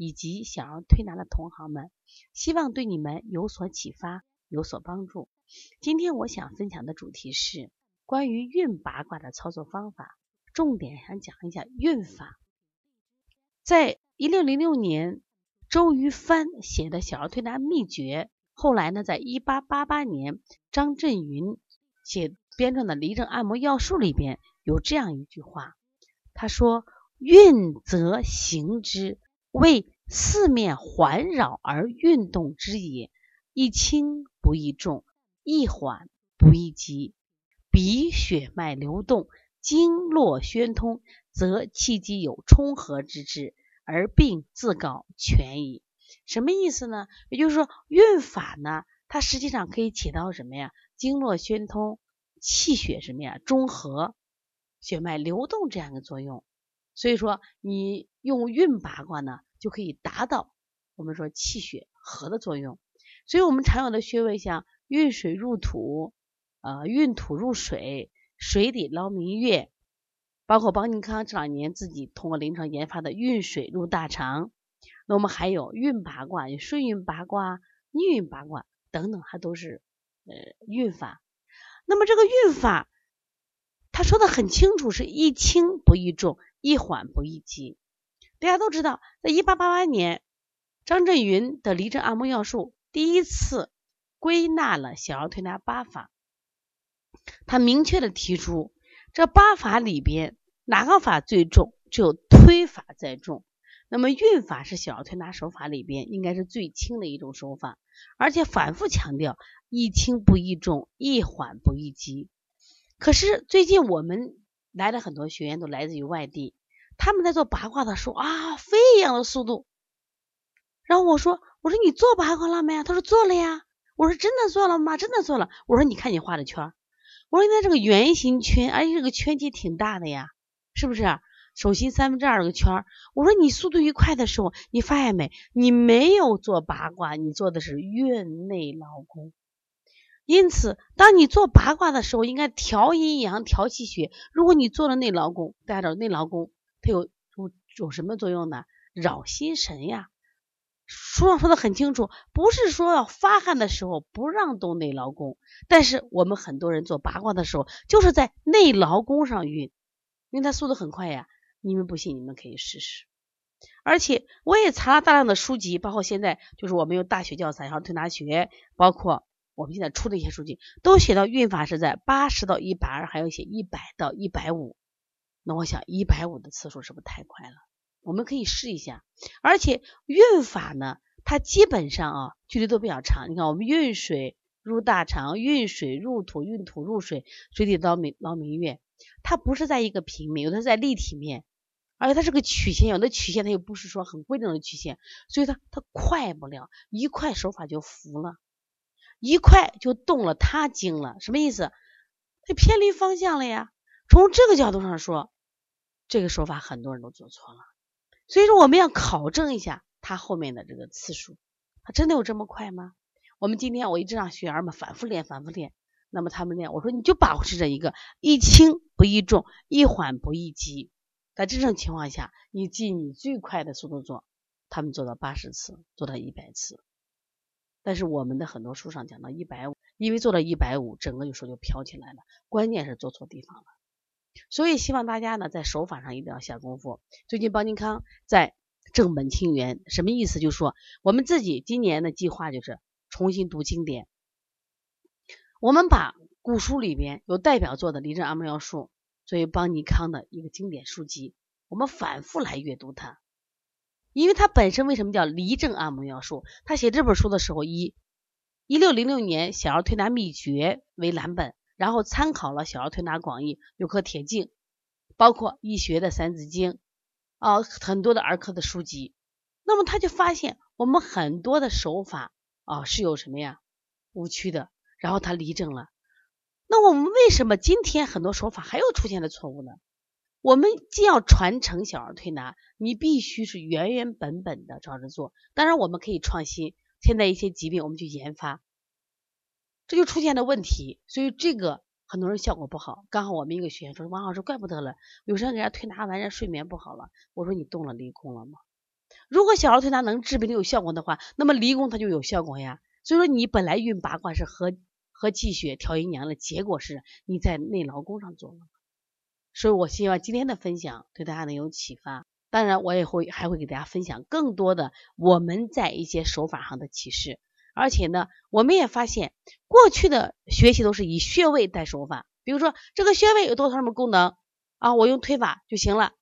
以及小儿推拿的同行们，希望对你们有所启发、有所帮助。今天我想分享的主题是。关于运八卦的操作方法，重点想讲一下运法。在一六零六年，周于帆写的小儿推拿秘诀，后来呢，在一八八八年，张振云写编撰的《离症按摩要术》里边有这样一句话，他说：“运则行之，为四面环绕而运动之也。易轻不易重，易缓不易急。”鼻血脉流动，经络宣通，则气机有冲和之志，而病自告痊矣。什么意思呢？也就是说，运法呢，它实际上可以起到什么呀？经络宣通，气血什么呀？中和，血脉流动这样的作用。所以说，你用运八卦呢，就可以达到我们说气血和的作用。所以我们常有的穴位，像运水入土。呃，运土入水，水底捞明月，包括邦尼康这两年自己通过临床研发的运水入大肠，那我们还有运八卦，有顺运八卦、逆运八卦等等，它都是呃运法。那么这个运法，他说的很清楚，是一轻不易重，一缓不易急。大家都知道，在一八八八年，张振云的《离症按摩要术》第一次归纳了小儿推拿八法。他明确的提出，这八法里边哪个法最重？只有推法在重。那么运法是小儿推拿手法里边应该是最轻的一种手法，而且反复强调一轻不易重，一缓不易急。可是最近我们来的很多学员都来自于外地，他们在做八卦的时候啊，飞一样的速度。然后我说，我说你做八卦了没？他说做了呀。我说真的做了吗？真的做了。我说你看你画的圈。我说那这个圆形圈，而且这个圈体挺大的呀，是不是？手心三分之二个圈。我说你速度一快的时候，你发现没？你没有做八卦，你做的是院内劳宫。因此，当你做八卦的时候，应该调阴阳、调气血。如果你做了内劳宫，大家知道内劳宫它有有有什么作用呢？扰心神呀。书上说的很清楚，不是说要发汗的时候不让动内劳宫，但是我们很多人做八卦的时候，就是在内劳宫上运，因为它速度很快呀。你们不信，你们可以试试。而且我也查了大量的书籍，包括现在就是我们有大学教材，然后推拿学，包括我们现在出的一些数据，都写到运法是在八十到一百二，还有写一百到一百五。那我想一百五的次数是不是太快了？我们可以试一下，而且运法呢，它基本上啊距离都比较长。你看，我们运水入大肠，运水入土，运土入水，水底捞明捞明月，它不是在一个平面，有的是在立体面，而且它是个曲线，有的曲线它又不是说很规整的曲线，所以它它快不了，一快手法就服了，一快就动了他经了，什么意思？它偏离方向了呀。从这个角度上说，这个手法很多人都做错了。所以说，我们要考证一下它后面的这个次数，它真的有这么快吗？我们今天我一直让学员们反复练，反复练。那么他们练，我说你就把持着一个易轻不易重，易缓不易急。在这种情况下，你尽你最快的速度做，他们做到八十次，做到一百次。但是我们的很多书上讲到一百五，因为做到一百五，整个有时候就飘起来了。关键是做错地方了。所以希望大家呢在手法上一定要下功夫。最近邦尼康在正本清源，什么意思？就是说我们自己今年的计划就是重新读经典。我们把古书里边有代表作的《离症按摩要术》作为邦尼康的一个经典书籍，我们反复来阅读它。因为他本身为什么叫《离症按摩要术》？他写这本书的时候，以一六零六年小儿推拿秘诀为蓝本。然后参考了《小儿推拿广义》《有颗铁镜》，包括医学的《三字经》啊，很多的儿科的书籍。那么他就发现我们很多的手法啊是有什么呀误区的，然后他离症了。那我们为什么今天很多手法还有出现的错误呢？我们既要传承小儿推拿，你必须是原原本本的照着做。当然，我们可以创新，现在一些疾病我们去研发，这就出现了问题。所以这个很多人效果不好。刚好我们一个学员说：“王老师，怪不得了，有时候给人家推拿完，人睡眠不好了。”我说：“你动了离宫了吗？如果小儿推拿能治病有效果的话，那么离宫它就有效果呀。所以说，你本来运八卦是和和气血调阴阳的结果是你在内劳宫上做了。”所以，我希望今天的分享对大家能有启发。当然，我也会还会给大家分享更多的我们在一些手法上的启示。而且呢，我们也发现过去的学习都是以穴位带手法，比如说这个穴位有多少什么功能啊，我用推法就行了。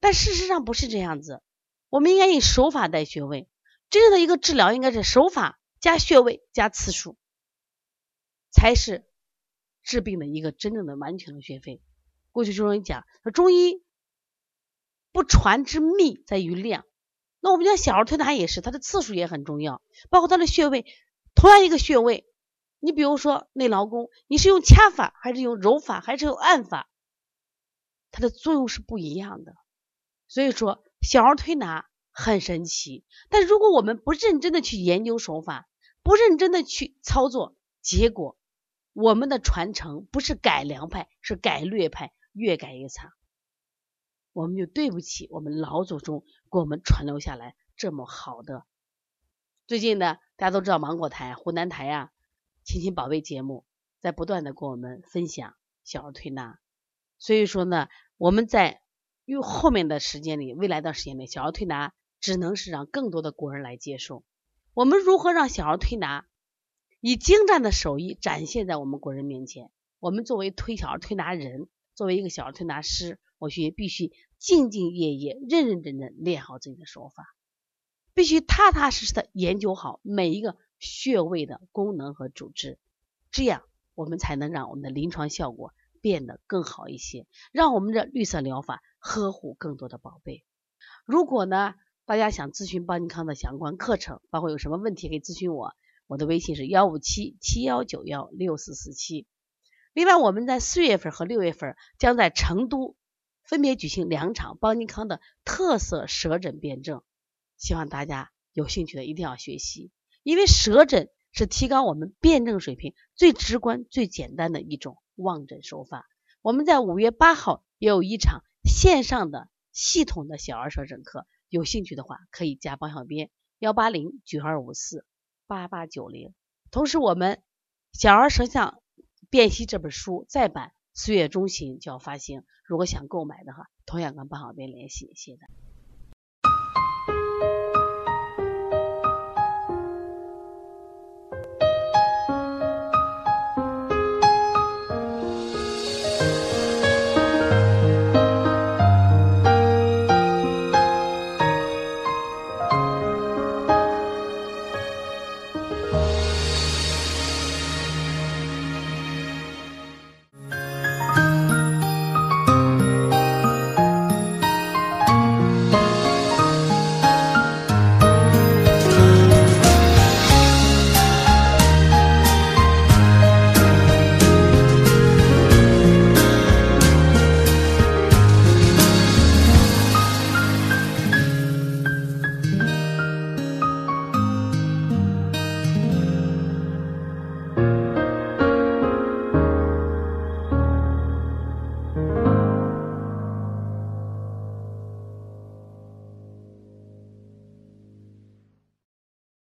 但事实上不是这样子，我们应该以手法带穴位。真正的一个治疗应该是手法加穴位加次数，才是治病的一个真正的完全的穴位。过去中医讲，说中医不传之秘在于量。那我们讲小儿推拿也是，它的次数也很重要，包括它的穴位。同样一个穴位，你比如说内劳宫，你是用掐法还是用揉法还是用按法，它的作用是不一样的。所以说小儿推拿很神奇，但如果我们不认真的去研究手法，不认真的去操作，结果我们的传承不是改良派，是改劣派。越改越差，我们就对不起我们老祖宗给我们传留下来这么好的。最近呢，大家都知道芒果台、湖南台啊，亲亲宝贝节目在不断的跟我们分享小儿推拿。所以说呢，我们在用后面的时间里，未来的时间里，小儿推拿只能是让更多的国人来接受。我们如何让小儿推拿以精湛的手艺展现在我们国人面前？我们作为推小儿推拿人。作为一个小儿推拿师，我学必须兢兢业业、认认真真练好自己的手法，必须踏踏实实的研究好每一个穴位的功能和主治，这样我们才能让我们的临床效果变得更好一些，让我们的绿色疗法呵护更多的宝贝。如果呢，大家想咨询邦尼康的相关课程，包括有什么问题可以咨询我，我的微信是幺五七七幺九幺六四四七。另外，我们在四月份和六月份将在成都分别举行两场邦尼康的特色舌诊辩证，希望大家有兴趣的一定要学习，因为舌诊是提高我们辩证水平最直观、最简单的一种望诊手法。我们在五月八号也有一场线上的系统的小儿舌诊课，有兴趣的话可以加帮小编幺八零九二五四八八九零。同时，我们小儿舌象。辨析这本书再版四月中旬就要发行，如果想购买的话，同样跟班小编联系，谢谢大家。